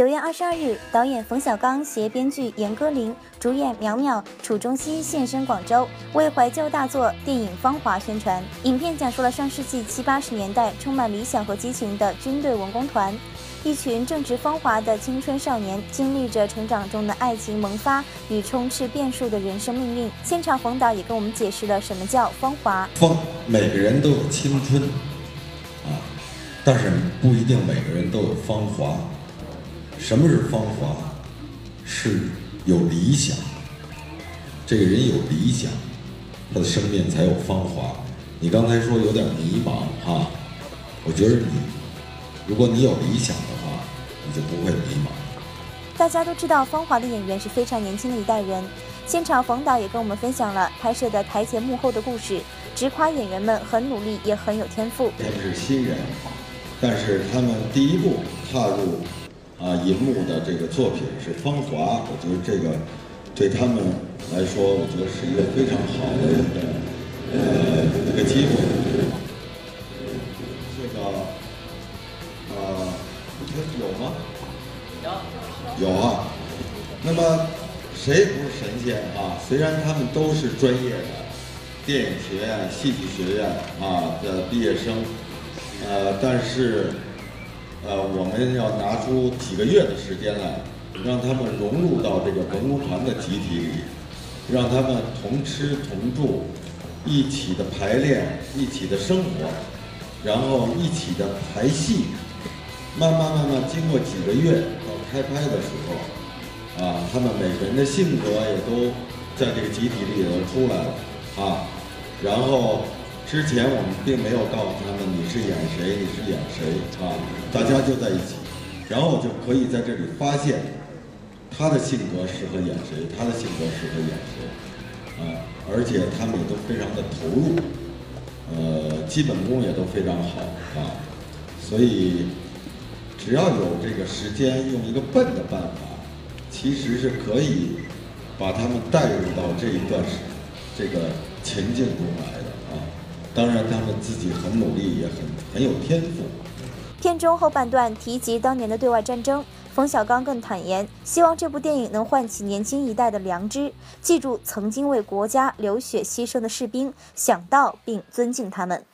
九月二十二日，导演冯小刚携编剧严歌苓，主演苗苗、楚中熙现身广州，为怀旧大作电影《芳华》宣传。影片讲述了上世纪七八十年代充满理想和激情的军队文工团，一群正值芳华的青春少年，经历着成长中的爱情萌发与充斥变数的人生命运。现场，冯导也跟我们解释了什么叫芳华。芳，每个人都有青春，啊，但是不一定每个人都有芳华。什么是芳华？是有理想。这个人有理想，他的生命才有芳华。你刚才说有点迷茫哈，我觉得你，如果你有理想的话，你就不会迷茫。大家都知道，芳华的演员是非常年轻的一代人。现场，冯导也跟我们分享了拍摄的台前幕后的故事，直夸演员们很努力，也很有天赋。他们是新人，但是他们第一步踏入。啊，银幕的这个作品是《芳华》，我觉得这个对他们来说，我觉得是一个非常好的一个呃一个机会。这个啊，有吗？有。有啊。那么谁不是神仙啊？虽然他们都是专业的电影学院、戏剧学院啊的毕业生，呃，但是。呃，我们要拿出几个月的时间来，让他们融入到这个文工团的集体里，让他们同吃同住，一起的排练，一起的生活，然后一起的排戏。慢慢慢慢，经过几个月到开拍的时候，啊，他们每个人的性格也都在这个集体里头出来了啊，然后。之前我们并没有告诉他们你是演谁，你是演谁啊，大家就在一起，然后就可以在这里发现他的性格适合演谁，他的性格适合演谁啊，而且他们也都非常的投入，呃，基本功也都非常好啊，所以只要有这个时间，用一个笨的办法，其实是可以把他们带入到这一段时这个情境中来。当然，他们自己很努力，也很很有天赋。片中后半段提及当年的对外战争，冯小刚更坦言，希望这部电影能唤起年轻一代的良知，记住曾经为国家流血牺牲的士兵，想到并尊敬他们。